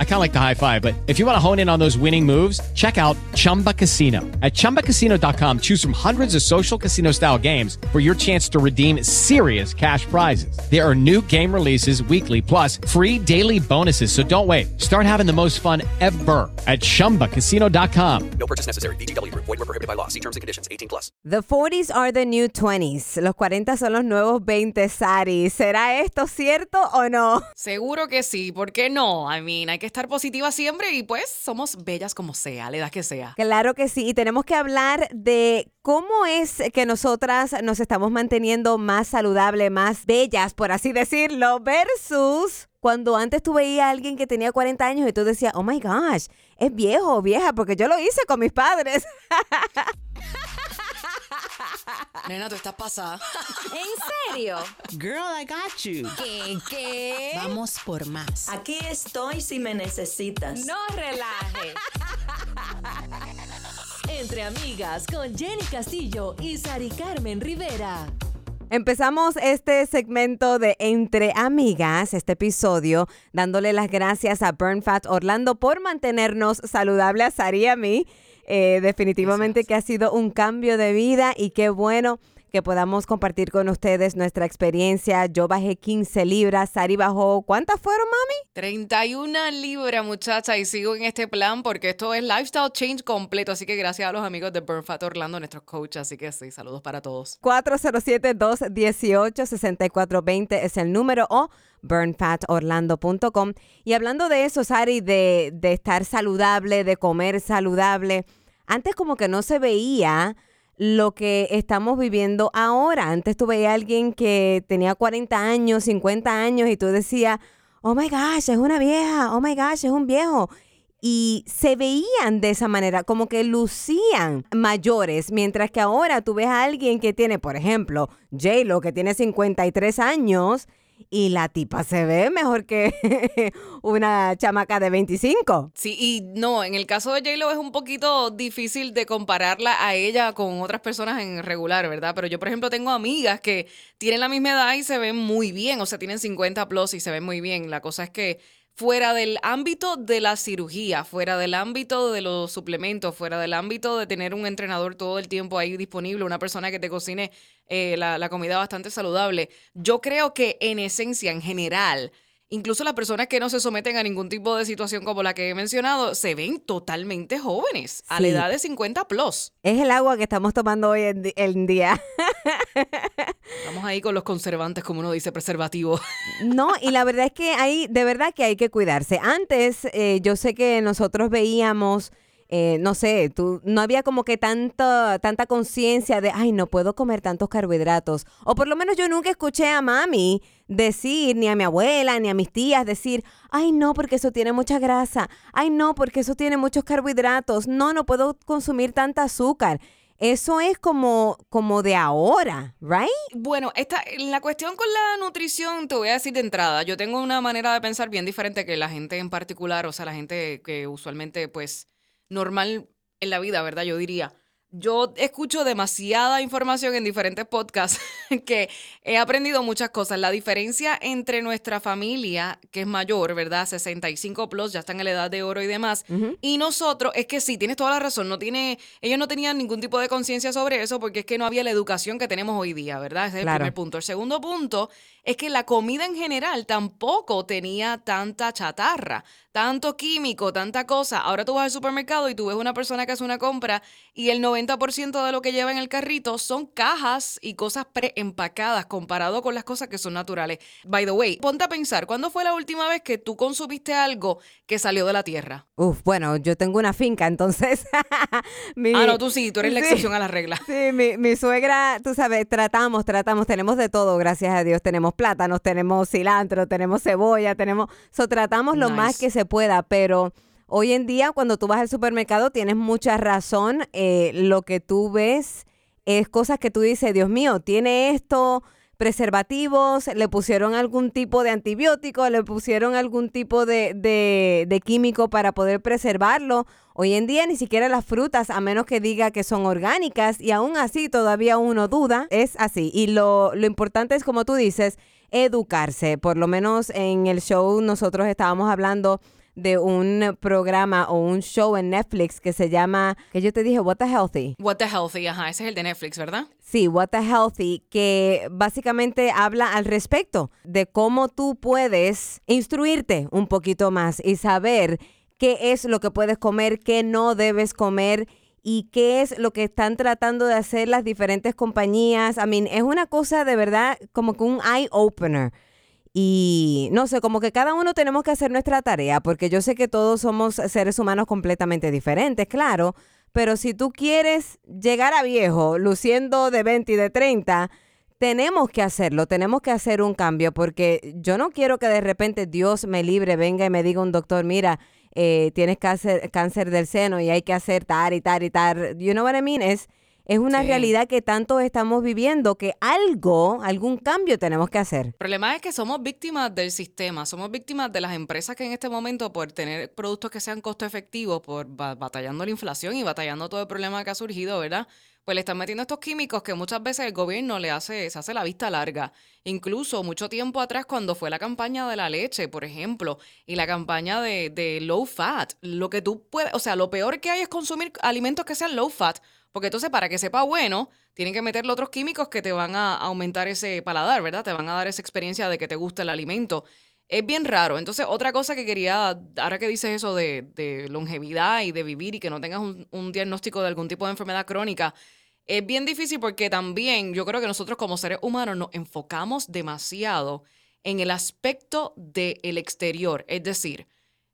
I kind of like the high five, but if you want to hone in on those winning moves, check out Chumba Casino. At ChumbaCasino.com, choose from hundreds of social casino style games for your chance to redeem serious cash prizes. There are new game releases weekly, plus free daily bonuses. So don't wait. Start having the most fun ever at ChumbaCasino.com. No purchase necessary. BGW. Void were prohibited by law. See terms and conditions. 18 plus. The 40s are the new 20s. Los 40 son los nuevos 20, Sari. ¿Será esto cierto o no? Seguro que sí, ¿por qué no? I mean, hay que estar positiva siempre y pues somos bellas como sea, la edad que sea. Claro que sí, y tenemos que hablar de cómo es que nosotras nos estamos manteniendo más saludables, más bellas, por así decirlo, versus cuando antes tú veías a alguien que tenía 40 años y tú decías, oh my gosh, es viejo o vieja, porque yo lo hice con mis padres. Nena, tú estás pasada. ¿En serio? Girl, I got you. ¿Qué? ¿Qué? Vamos por más. Aquí estoy si me necesitas. No relaje. Entre amigas con Jenny Castillo y Sari Carmen Rivera. Empezamos este segmento de Entre Amigas, este episodio, dándole las gracias a Burn Fat Orlando por mantenernos saludables a Sari y a mí. Eh, definitivamente que ha sido un cambio de vida y qué bueno que podamos compartir con ustedes nuestra experiencia. Yo bajé 15 libras, Sari bajó, ¿cuántas fueron, mami? 31 libras, muchacha, y sigo en este plan porque esto es lifestyle change completo, así que gracias a los amigos de Burn Fat Orlando, nuestros coaches, así que sí, saludos para todos. 407-218-6420 es el número o burnfatorlando.com. Y hablando de eso, Sari, de, de estar saludable, de comer saludable, antes como que no se veía lo que estamos viviendo ahora. Antes tú veías a alguien que tenía 40 años, 50 años y tú decías, oh my gosh, es una vieja, oh my gosh, es un viejo. Y se veían de esa manera, como que lucían mayores, mientras que ahora tú ves a alguien que tiene, por ejemplo, J-Lo, que tiene 53 años y la tipa se ve mejor que una chamaca de 25. Sí, y no, en el caso de J-Lo es un poquito difícil de compararla a ella con otras personas en regular, ¿verdad? Pero yo, por ejemplo, tengo amigas que tienen la misma edad y se ven muy bien, o sea, tienen 50 plus y se ven muy bien. La cosa es que fuera del ámbito de la cirugía, fuera del ámbito de los suplementos, fuera del ámbito de tener un entrenador todo el tiempo ahí disponible, una persona que te cocine eh, la, la comida bastante saludable, yo creo que en esencia, en general, Incluso las personas que no se someten a ningún tipo de situación como la que he mencionado se ven totalmente jóvenes, a la edad de 50 plus. Es el agua que estamos tomando hoy en, en día. Estamos ahí con los conservantes, como uno dice, preservativo. No, y la verdad es que hay, de verdad que hay que cuidarse. Antes, eh, yo sé que nosotros veíamos, eh, no sé, tú, no había como que tanta, tanta conciencia de, ay, no puedo comer tantos carbohidratos. O por lo menos yo nunca escuché a mami decir, ni a mi abuela, ni a mis tías decir, ay, no, porque eso tiene mucha grasa. Ay, no, porque eso tiene muchos carbohidratos. No, no puedo consumir tanta azúcar. Eso es como, como de ahora, ¿right? Bueno, esta, la cuestión con la nutrición, te voy a decir de entrada, yo tengo una manera de pensar bien diferente que la gente en particular, o sea, la gente que usualmente, pues, normal en la vida, ¿verdad? Yo diría. Yo escucho demasiada información en diferentes podcasts que he aprendido muchas cosas. La diferencia entre nuestra familia, que es mayor, ¿verdad? 65 plus, ya están en la edad de oro y demás, y nosotros, es que sí, tienes toda la razón, no tiene, ellos no tenían ningún tipo de conciencia sobre eso porque es que no había la educación que tenemos hoy día, ¿verdad? Ese es Claro. el primer punto. El segundo punto es que la comida en general tampoco tenía tanta chatarra, tanto químico, tanta cosa. Ahora tú vas al supermercado y tú ves una persona que hace una compra y el 90% de lo que lleva en el carrito son cajas y cosas preempacadas comparado con las cosas que son naturales. By the way, ponte a pensar, ¿cuándo fue la última vez que tú consumiste algo que salió de la tierra? Uf, bueno, yo tengo una finca, entonces. mi- Ah, no, tú sí, tú eres la Sí. excepción a la regla. Sí, mi, mi suegra, tú sabes, tratamos, tratamos, tenemos de todo, gracias a Dios. Tenemos plátanos, tenemos cilantro, tenemos cebolla, tenemos. So, tratamos lo más que se pueda, pero hoy en día, cuando tú vas al supermercado, tienes mucha razón. eh, lo que tú ves es cosas que tú dices, Dios mío, tiene esto. preservativos, le pusieron algún tipo de antibiótico, le pusieron algún tipo de, de, de químico para poder preservarlo. Hoy en día ni siquiera las frutas, a menos que diga que son orgánicas, y aún así todavía uno duda, es así. Y lo, lo importante es, como tú dices, educarse. Por lo menos en el show nosotros estábamos hablando de un programa o un show en Netflix que se llama, que yo te dije, What the Healthy. What the Healthy, ajá, ese es el de Netflix, ¿verdad? Sí, What the Healthy, que básicamente habla al respecto de cómo tú puedes instruirte un poquito más y saber qué es lo que puedes comer, qué no debes comer y qué es lo que están tratando de hacer las diferentes compañías. I mean, es una cosa de verdad como que un eye opener. Y no sé, como que cada uno tenemos que hacer nuestra tarea, porque yo sé que todos somos seres humanos completamente diferentes, claro, pero si tú quieres llegar a viejo luciendo de 20 y de 30, tenemos que hacerlo, tenemos que hacer un cambio, porque yo no quiero que de repente Dios me libre, venga y me diga un doctor, mira, eh, tienes cáncer, cáncer del seno y hay que hacer tal y tal y tal. You know what I mean? Es, es una Sí. realidad que tanto estamos viviendo que algo, algún cambio tenemos que hacer. El problema es que somos víctimas del sistema, somos víctimas de las empresas que en este momento, por tener productos que sean costo efectivos, por ba- batallando la inflación y batallando todo el problema que ha surgido, ¿verdad? Pues le están metiendo estos químicos que muchas veces el gobierno le hace, se hace la vista larga. Incluso mucho tiempo atrás, cuando fue la campaña de la leche, por ejemplo, y la campaña de, de low fat, lo que tú puedes, o sea, lo peor que hay es consumir alimentos que sean low fat, porque entonces para que sepa bueno, tienen que meterle otros químicos que te van a aumentar ese paladar, ¿verdad? Te van a dar esa experiencia de que te gusta el alimento. Es bien raro. Entonces, otra cosa que quería, ahora que dices eso de, de longevidad y de vivir y que no tengas un, un diagnóstico de algún tipo de enfermedad crónica, es bien difícil porque también yo creo que nosotros como seres humanos nos enfocamos demasiado en el aspecto del exterior. Es decir,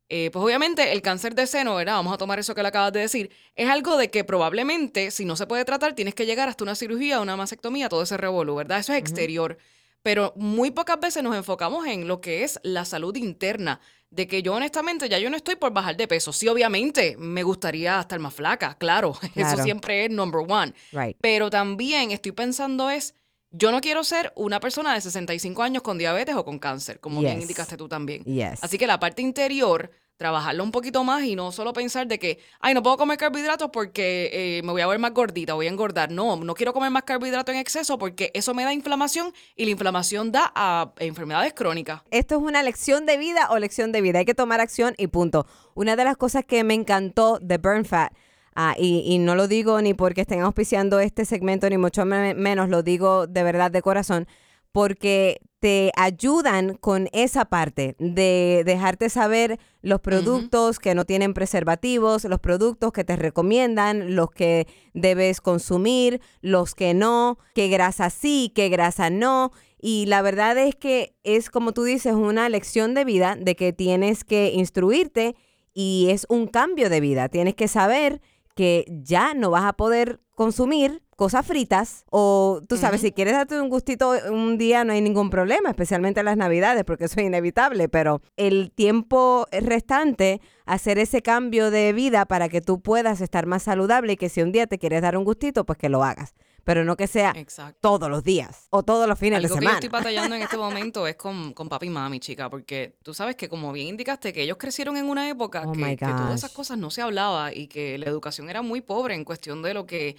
eh, pues obviamente el cáncer de seno, ¿verdad? Vamos a tomar eso que le acabas de decir. Es algo de que probablemente, si no se puede tratar, tienes que llegar hasta una cirugía, una mastectomía, todo ese revolú, ¿verdad? Eso es exterior. Pero muy pocas veces nos enfocamos en lo que es la salud interna. De que yo honestamente ya yo no estoy por bajar de peso. Sí, obviamente me gustaría estar más flaca, claro. Claro. Eso siempre es number one. Right. Pero también estoy pensando es, yo no quiero ser una persona de 65 años con diabetes o con cáncer, como bien Yes. indicaste tú también. Yes. Así que la parte interior, trabajarlo un poquito más y no solo pensar de que, ay, no puedo comer carbohidratos porque eh, me voy a ver más gordita, voy a engordar. No, no quiero comer más carbohidratos en exceso porque eso me da inflamación y la inflamación da a enfermedades crónicas. esto es una lección de vida o lección de vida. Hay que tomar acción y punto. Una de las cosas que me encantó de Burn Fat, ah, y, y no lo digo ni porque estén auspiciando este segmento, ni mucho me- menos, lo digo de verdad de corazón, porque te ayudan con esa parte de dejarte saber los productos que no tienen preservativos, los productos que te recomiendan, los que debes consumir, los que no, qué grasa sí, qué grasa no. Y la verdad es que es, como tú dices, una lección de vida de que tienes que instruirte y es un cambio de vida. Tienes que saber que ya no vas a poder consumir cosas fritas o tú sabes, si quieres darte un gustito un día no hay ningún problema, especialmente en las navidades porque eso es inevitable, pero el tiempo restante hacer ese cambio de vida para que tú puedas estar más saludable y que si un día te quieres dar un gustito, pues que lo hagas, pero no que sea Exacto. todos los días o todos los fines Algo de que yo semana. estoy batallando en este momento es con, con papi y mami, chica, porque tú sabes que como bien indicaste, que ellos crecieron en una época Oh, que, que todas esas cosas no se hablaba y que la educación era muy pobre en cuestión de lo que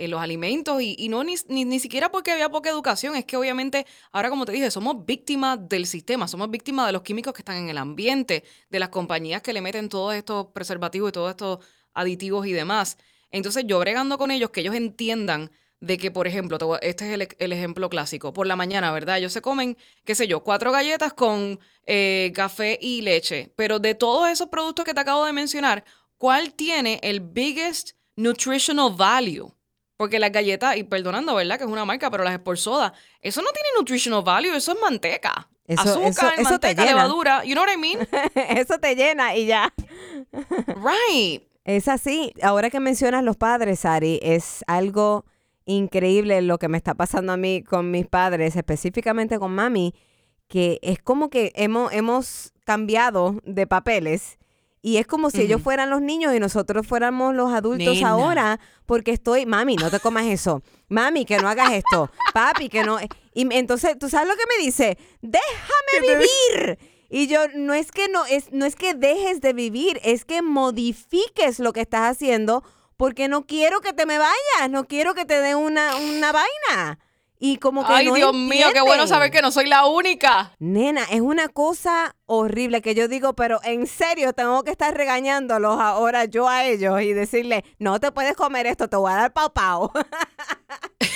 eh, los alimentos y, y no ni, ni, ni siquiera porque había poca educación, es que obviamente ahora como te dije, somos víctimas del sistema, somos víctimas de los químicos que están en el ambiente, de las compañías que le meten todos estos preservativos y todos estos aditivos y demás. Entonces yo bregando con ellos, que ellos entiendan de que, por ejemplo, te este es el, el ejemplo clásico, por la mañana, ¿verdad? Ellos se comen, qué sé yo, cuatro galletas con eh, café y leche, pero de todos esos productos que te acabo de mencionar, ¿cuál tiene el biggest nutritional value? Porque las galletas, y perdonando, ¿verdad? Que es una marca, pero las Sport Soda, eso no tiene nutritional value, eso es manteca. Eso- Azúcar, eso- eso te manteca, llena. levadura, you know what I mean? Eso te llena y ya. right. Es así. Ahora que mencionas los padres, Ari, es algo increíble lo que me está pasando a mí con mis padres, específicamente con mami, que es como que hemos, hemos cambiado de papeles Y es como si ellos fueran los niños y nosotros fuéramos los adultos Nena. ahora, porque estoy, mami, no te comas eso. Mami, que no hagas esto. Papi, que no. Y me- entonces, ¿tú sabes lo que me dice? Déjame vivir. Y yo, no es que no, es, no es que dejes de vivir, es que modifiques lo que estás haciendo, porque no quiero que te me vayas, no quiero que te dé una, una vaina. Y como que Ay, no Dios mío, qué bueno saber que no soy la única. Nena, es una cosa horrible que yo digo, pero en serio tengo que estar regañándolos ahora yo a ellos y decirle, no te puedes comer esto, te voy a dar pau pau.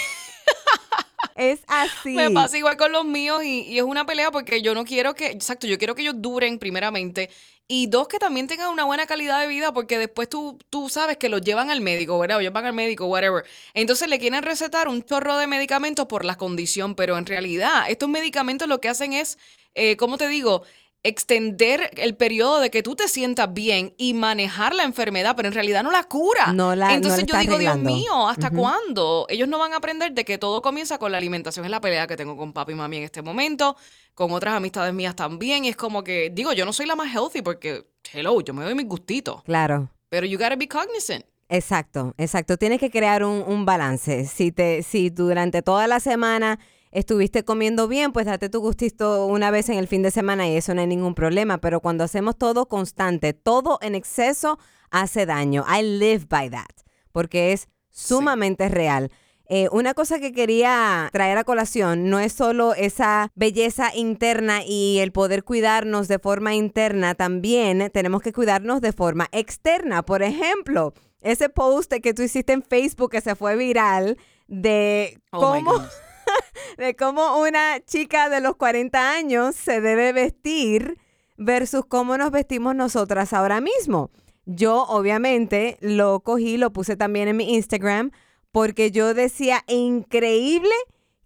es así. Me pasa igual con los míos y, y es una pelea porque yo no quiero que, exacto, yo quiero que ellos duren primeramente y dos, que también tengan una buena calidad de vida porque después tú, tú sabes que los llevan al médico, ¿verdad? O ellos van al médico, whatever. Entonces le quieren recetar un chorro de medicamentos por la condición, pero en realidad estos medicamentos lo que hacen es, eh, ¿cómo te digo? Extender el periodo de que tú te sientas bien y manejar la enfermedad, pero en realidad no la cura. No la- no Entonces la yo digo, Dios mío, ¿hasta cuándo? Ellos no van a aprender de que todo comienza con la alimentación. Es la pelea que tengo con papi y mami en este momento, con otras amistades mías también. Y es como que, digo, yo no soy la más healthy porque, hello, yo me doy mis gustitos. Claro. Pero you gotta be cognizant. Exacto, exacto. Tienes que crear un, un balance. Si te, si durante toda la semana estuviste comiendo bien, pues date tu gustito una vez en el fin de semana y eso no hay ningún problema. Pero cuando hacemos todo constante, todo en exceso hace daño. I live by that, porque es sumamente real. Eh, una cosa que quería traer a colación no es solo esa belleza interna y el poder cuidarnos de forma interna, también tenemos que cuidarnos de forma externa. Por ejemplo, ese post que tú hiciste en Facebook que se fue viral de Oh cómo. de cómo una chica de los 40 años se debe vestir versus cómo nos vestimos nosotras ahora mismo. Yo obviamente lo cogí, lo puse también en mi Instagram porque yo decía, increíble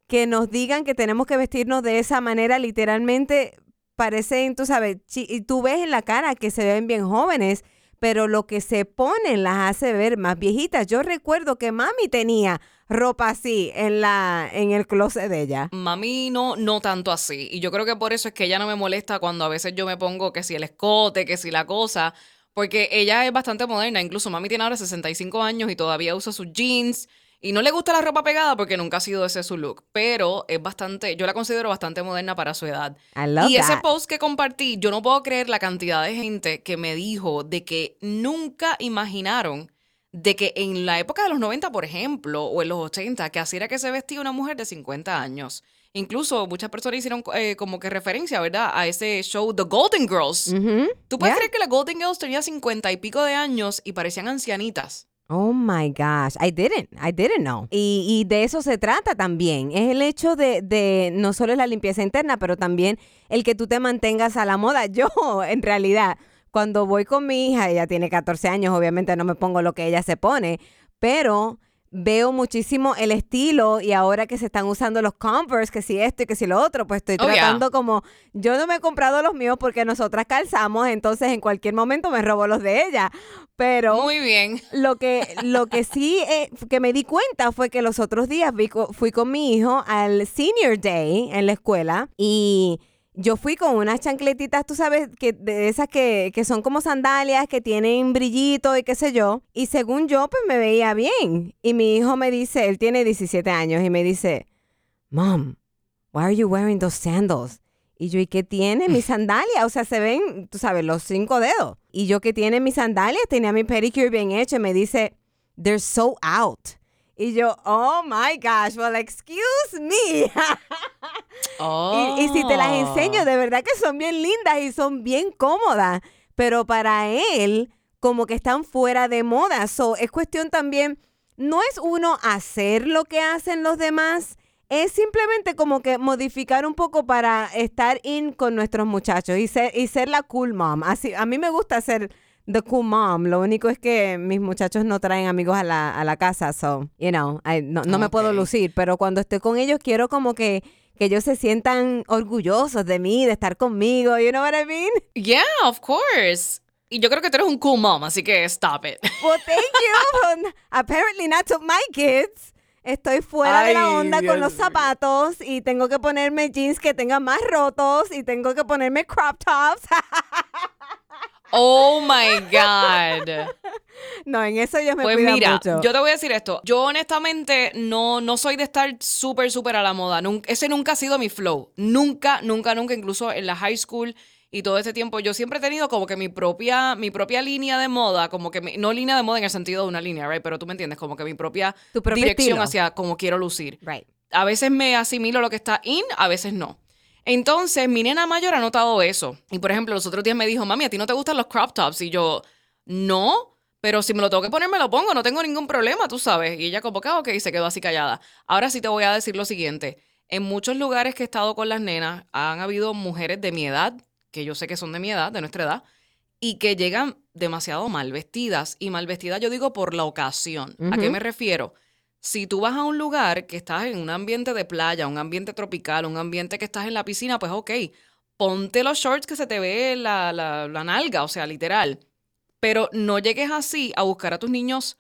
que nos digan que tenemos que vestirnos de esa manera, literalmente parecen, tú sabes, y tú ves en la cara que se ven bien jóvenes, pero lo que se ponen las hace ver más viejitas. Yo recuerdo que mami tenía ropa así en la en el closet de ella. Mami no, no tanto así. Y yo creo que por eso es que ella no me molesta cuando a veces yo me pongo que si el escote, que si la cosa. Porque ella es bastante moderna. Incluso mami tiene ahora 65 años y todavía usa sus jeans. Y no le gusta la ropa pegada porque nunca ha sido ese su look. Pero es bastante, yo la considero bastante moderna para su edad. I love y ese that. post que compartí, yo no puedo creer la cantidad de gente que me dijo de que nunca imaginaron de que en la época de los 90, por ejemplo, o en los 80, que así era que se vestía una mujer de 50 años. Incluso muchas personas hicieron eh, como que referencia, ¿verdad? A ese show The Golden Girls. ¿Tú puedes Yeah. creer que las Golden Girls tenían 50 y pico de años y parecían ancianitas? Oh my gosh, I didn't, I didn't know. Y, y de eso se trata también. Es el hecho de, de no solo la limpieza interna, pero también el que tú te mantengas a la moda. Yo, en realidad, cuando voy con mi hija, ella tiene 14 años, obviamente no me pongo lo que ella se pone, pero veo muchísimo el estilo y ahora que se están usando los Converse, que si esto y que si lo otro, pues estoy Oh, yeah. tratando como, yo no me he comprado los míos porque nosotras calzamos, entonces en cualquier momento me robo los de ella. Pero Muy bien. lo que, lo que sí eh, que me di cuenta fue que los otros días fui con mi hijo al Senior Day en la escuela y yo fui con unas chancletitas, tú sabes, que de esas que, que son como sandalias, que tienen brillito y qué sé yo. Y según yo, pues me veía bien. Y mi hijo me dice, él tiene 17 años y me dice, Mom, why are you wearing those sandals? Y yo, ¿y qué tiene mi sandalia? O sea, se ven, tú sabes, los cinco dedos. Y yo, ¿qué tiene mis sandalias? Tenía mi pedicure bien hecho y me dice, they're so out. Y yo, oh my gosh, well, excuse me. Y, y si te las enseño, de verdad que son bien lindas y son bien cómodas. Pero para él, como que están fuera de moda. So, es cuestión también, no es uno hacer lo que hacen los demás, es simplemente como que modificar un poco para estar in con nuestros muchachos y ser, y ser la cool mom. Así, a mí me gusta ser the cool mom. Lo único es que mis muchachos no traen amigos a la, a la casa, so, you know, I- no, no me puedo lucir. Pero cuando estoy con ellos, quiero como que, que ellos se sientan orgullosos de mí, de estar conmigo. You know what I mean? Yeah, of course. Y yo creo que tú eres un cool mom, así que stop it. Well, thank you. But Apparently not to my kids. Estoy fuera de la onda Dios con los zapatos y tengo que ponerme jeans que tengan más rotos y tengo que ponerme crop tops. Oh my God. No, en eso ellos me Pues cuidan mira, mucho. yo te voy a decir esto. Yo honestamente no, no soy de estar súper, súper a la moda. Nun- ese nunca ha sido mi flow. Nunca, nunca, nunca, incluso en la high school y todo ese tiempo, yo siempre he tenido como que mi propia, mi propia línea de moda, como que, mi- no línea de moda en el sentido de una línea, right? Pero tú me entiendes, como que mi propia, dirección estilo. hacia cómo quiero lucir. Right. A veces me asimilo lo que está in, a veces no. Entonces, mi nena mayor ha notado eso. Y por ejemplo, los otros días me dijo, mami, ¿a ti no te gustan los crop tops? Y yo, no, pero si me lo tengo que poner, me lo pongo, no tengo ningún problema, tú sabes. Y ella como que, "Ah, ok, y se quedó así callada. Ahora sí te voy a decir lo siguiente. En muchos lugares que he estado con las nenas, han habido mujeres de mi edad, que yo sé que son de mi edad, de nuestra edad, y que llegan demasiado mal vestidas. Y mal vestidas yo digo por la ocasión. ¿A qué me refiero? Si tú vas a un lugar que estás en un ambiente de playa, un ambiente tropical, un ambiente que estás en la piscina, pues ok, ponte los shorts que se te ve la, la, la nalga, o sea, literal. Pero no llegues así a buscar a tus niños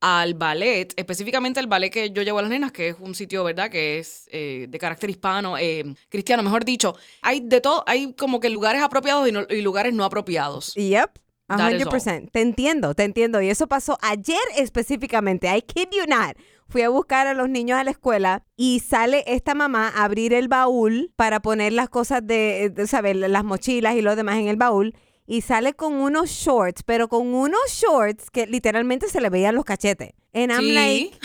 al ballet, específicamente el ballet que yo llevo a las nenas, que es un sitio, ¿verdad?, que es eh, de carácter hispano, eh, cristiano, mejor dicho. Hay de todo, hay como que lugares apropiados y, no- y lugares no apropiados. Yep. A That is 100%. Te entiendo, te entiendo. Y eso pasó ayer específicamente. I kid you not. Fui a buscar a los niños a la escuela y sale esta mamá a abrir el baúl para poner las cosas de, de, ¿sabes? Las mochilas y lo demás en el baúl. Y sale con unos shorts, pero con unos shorts que literalmente se le veían los cachetes. And I'm Sí. like,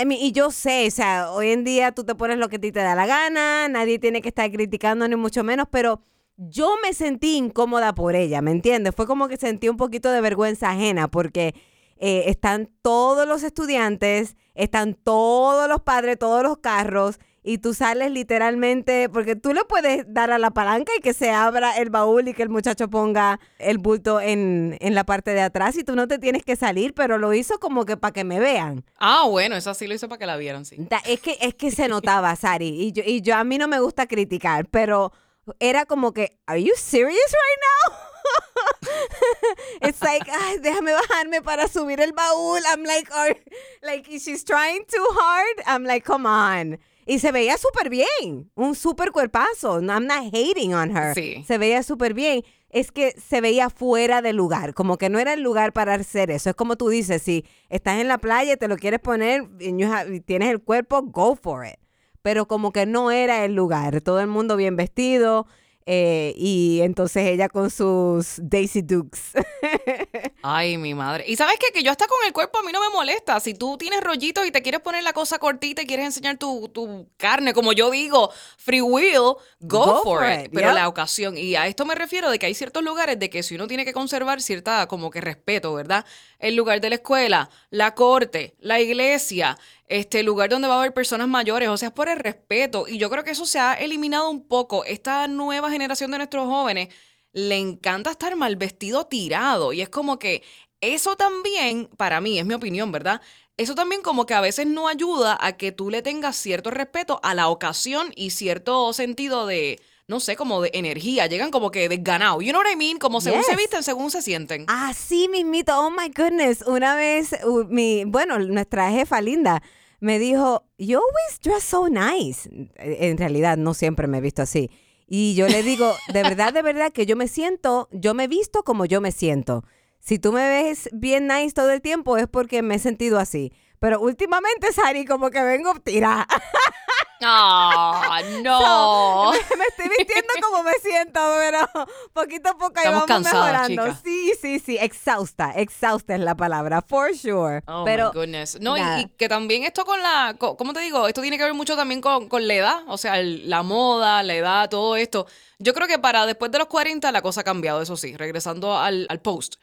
I mean, y yo sé, o sea, hoy en día tú te pones lo que a ti te da la gana, nadie tiene que estar criticando ni mucho menos, pero yo me sentí incómoda por ella, ¿me entiendes? Fue como que sentí un poquito de vergüenza ajena porque eh, están todos los estudiantes, están todos los padres, todos los carros. Y tú sales literalmente, porque tú le puedes dar a la palanca y que se abra el baúl y que el muchacho ponga el bulto en, en la parte de atrás y tú no te tienes que salir, pero lo hizo como que para que me vean. Ah, bueno, eso sí lo hizo para que la vieran, sí. Es que, es que se notaba, Sari. Y yo, y yo a mí no me gusta criticar, pero era como que, ¿Are you serious right now? It's like, "Ay, déjame bajarme para subir el baúl. I'm like, "Are- like, she's trying too hard. I'm like, come on. Y se veía súper bien, un súper cuerpazo. I'm not hating on her. Sí. Se veía súper bien. Es que se veía fuera de lugar, como que no era el lugar para hacer eso. Es como tú dices, si estás en la playa y te lo quieres poner y tienes el cuerpo, go for it. Pero como que no era el lugar. Todo el mundo bien vestido eh, y entonces ella con sus Daisy Dukes. Ay, mi madre. Y sabes qué? que yo hasta con el cuerpo a mí no me molesta. Si tú tienes rollitos y te quieres poner la cosa cortita y quieres enseñar tu, tu carne, como yo digo, free will, go, Go for, for it. it, Pero la ocasión, y a esto me refiero de que hay ciertos lugares de que si uno tiene que conservar cierta como que respeto, ¿verdad? El lugar de la escuela, la corte, la iglesia, este lugar donde va a haber personas mayores, o sea, es por el respeto. Y yo creo que eso se ha eliminado un poco. Esta nueva generación de nuestros jóvenes le encanta estar mal vestido tirado. Y es como que eso también, para mí, es mi opinión, ¿verdad? Eso también como que a veces no ayuda a que tú le tengas cierto respeto a la ocasión y cierto sentido de, no sé, como de energía. Llegan como que desganados. You know what I mean? Como según se Yes. visten, según se sienten. Así mismito, oh my goodness. Una vez, uh, mi, bueno, nuestra jefa linda me dijo, you always dress so nice. En realidad, no siempre me he visto así. Y yo le digo, de verdad, de verdad, que yo me siento, yo me he visto como yo me siento. Si tú me ves bien nice todo el tiempo es porque me he sentido así. Pero últimamente, Sari, como que vengo tirada. ¡Ah, no! me estoy vistiendo como me siento, pero poquito a poco ahí Estamos vamos cansadas, mejorando. chica. Sí, sí, sí, exhausta, exhausta es la palabra, for sure. Oh pero my goodness. No, y, y que también esto con la, ¿cómo te digo? Esto tiene que ver mucho también con, con la edad, o sea, el- la moda, la edad, todo esto. Yo creo que para después de los 40 la cosa ha cambiado, eso sí, regresando al, al post.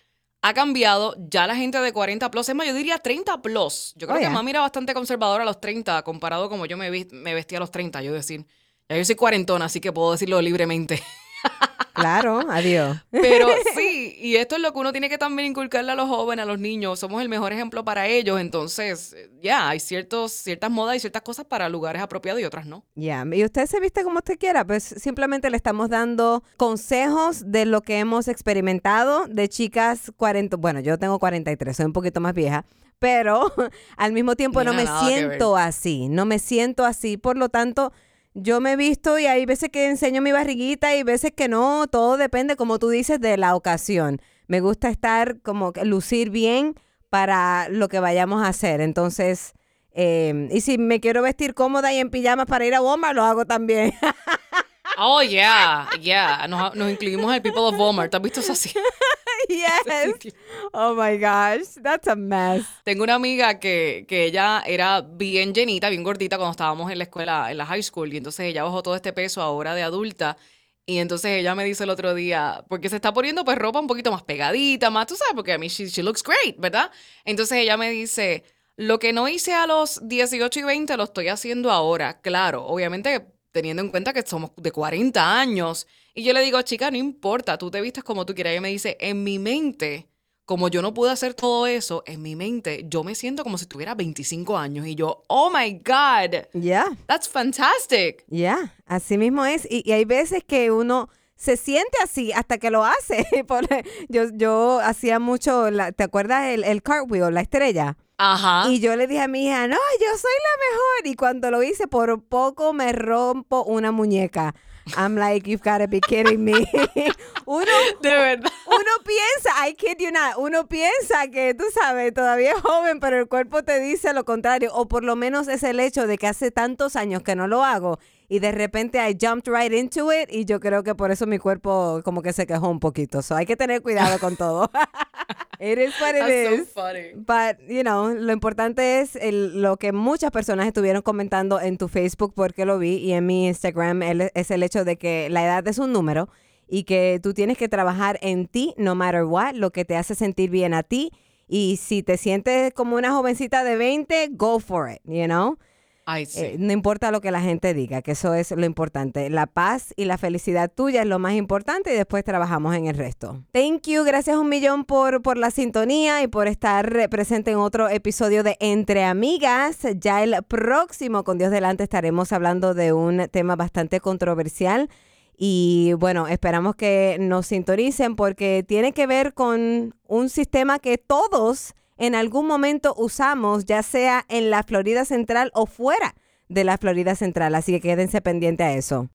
Ha cambiado, ya la gente de 40 plus, es más, yo diría 30 plus. Yo creo Oh, que yeah. mami era bastante conservadora a los 30, comparado como yo me, me vestía a los 30, yo decir. Ya yo soy cuarentona, así que puedo decirlo libremente. claro, adiós. Pero sí, y esto es lo que uno tiene que también inculcarle a los jóvenes, a los niños. Somos el mejor ejemplo para ellos. Entonces, ya, hay ciertos, ciertas modas y ciertas cosas para lugares apropiados y otras no. Ya, y usted se viste como usted quiera, pues simplemente le estamos dando consejos de lo que hemos experimentado de chicas 40, bueno, yo tengo 43, soy un poquito más vieja, pero al mismo tiempo no me siento así, no me siento así, por lo tanto, yo me he visto y hay veces que enseño mi barriguita y veces que no, todo depende, como tú dices, de la ocasión. Me gusta estar como que lucir bien para lo que vayamos a hacer. Entonces, eh, y si me quiero vestir cómoda y en pijamas para ir a Walmart, lo hago también. Oh, yeah, yeah. Nos, nos incluimos en el People of Walmart. ¿Te has visto eso así? yes. Oh my gosh, that's a mess. Tengo una amiga que, que ella era bien llenita, bien gordita cuando estábamos en la escuela, en la high school, y entonces ella bajó todo este peso ahora de adulta. Y entonces ella me dice el otro día, porque se está poniendo pues ropa un poquito más pegadita, más, tú sabes, porque a mí she, she looks great, ¿verdad? Entonces ella me dice, lo que no hice a los 18 y 20 lo estoy haciendo ahora. Claro, obviamente teniendo en cuenta que somos de 40 años. Y yo le digo, chica, no importa, tú te vistes como tú quieras. Y ella me dice, en mi mente, como yo no pude hacer todo eso, en mi mente, yo me siento como si tuviera 25 años. Y yo, oh my God, Yeah. that's fantastic. Ya, así mismo es. Y, y hay veces que uno se siente así hasta que lo hace. Yo, yo hacía mucho, la- ¿te acuerdas el, el cartwheel, la estrella? Ajá. Y yo le dije a mi hija, no, yo soy la mejor. Y cuando lo hice, por poco me rompo una muñeca. I'm like, you've got to be kidding me. uno, de verdad. uno piensa, I kid you not, uno piensa que tú sabes, todavía es joven, pero el cuerpo te dice lo contrario, o por lo menos es el hecho de que hace tantos años que no lo hago y de repente I jumped right into it y yo creo que por eso mi cuerpo como que se quejó un poquito. So hay que tener cuidado con todo. it is what it That's so is. funny. But, you know, lo importante es el- lo que muchas personas estuvieron comentando en tu Facebook porque lo vi y en mi Instagram el- es el hecho de que la edad es un número y que tú tienes que trabajar en ti no matter what, lo que te hace sentir bien a ti. Y si te sientes como una jovencita de 20, go for it, you know? Eh, no importa lo que la gente diga, que eso es lo importante. La paz y la felicidad tuya es lo más importante y después trabajamos en el resto. Thank you, gracias un millón por, por la sintonía y por estar eh, presente en otro episodio de Entre Amigas. Ya el próximo, con Dios delante, estaremos hablando de un tema bastante controversial. Y bueno, esperamos que nos sintonicen porque tiene que ver con un sistema que todos en algún momento usamos, ya sea en la Florida Central o fuera de la Florida Central. Así que quédense pendientes a eso.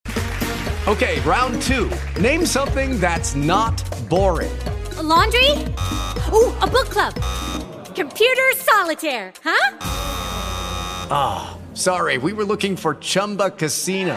Okay, round two. Name something that's not boring. laundry? Ooh, a book club. Computer solitaire, huh? Sorry, we were looking for Chumba Casino.